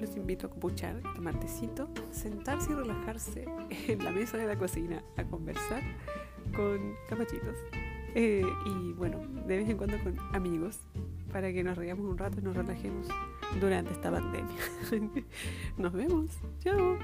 los invito a copuchar, tomartecito, sentarse y relajarse en la mesa de la cocina a conversar con capachitos. Eh, y bueno, de vez en cuando con amigos para que nos reamos un rato y nos relajemos durante esta pandemia. nos vemos. Chao.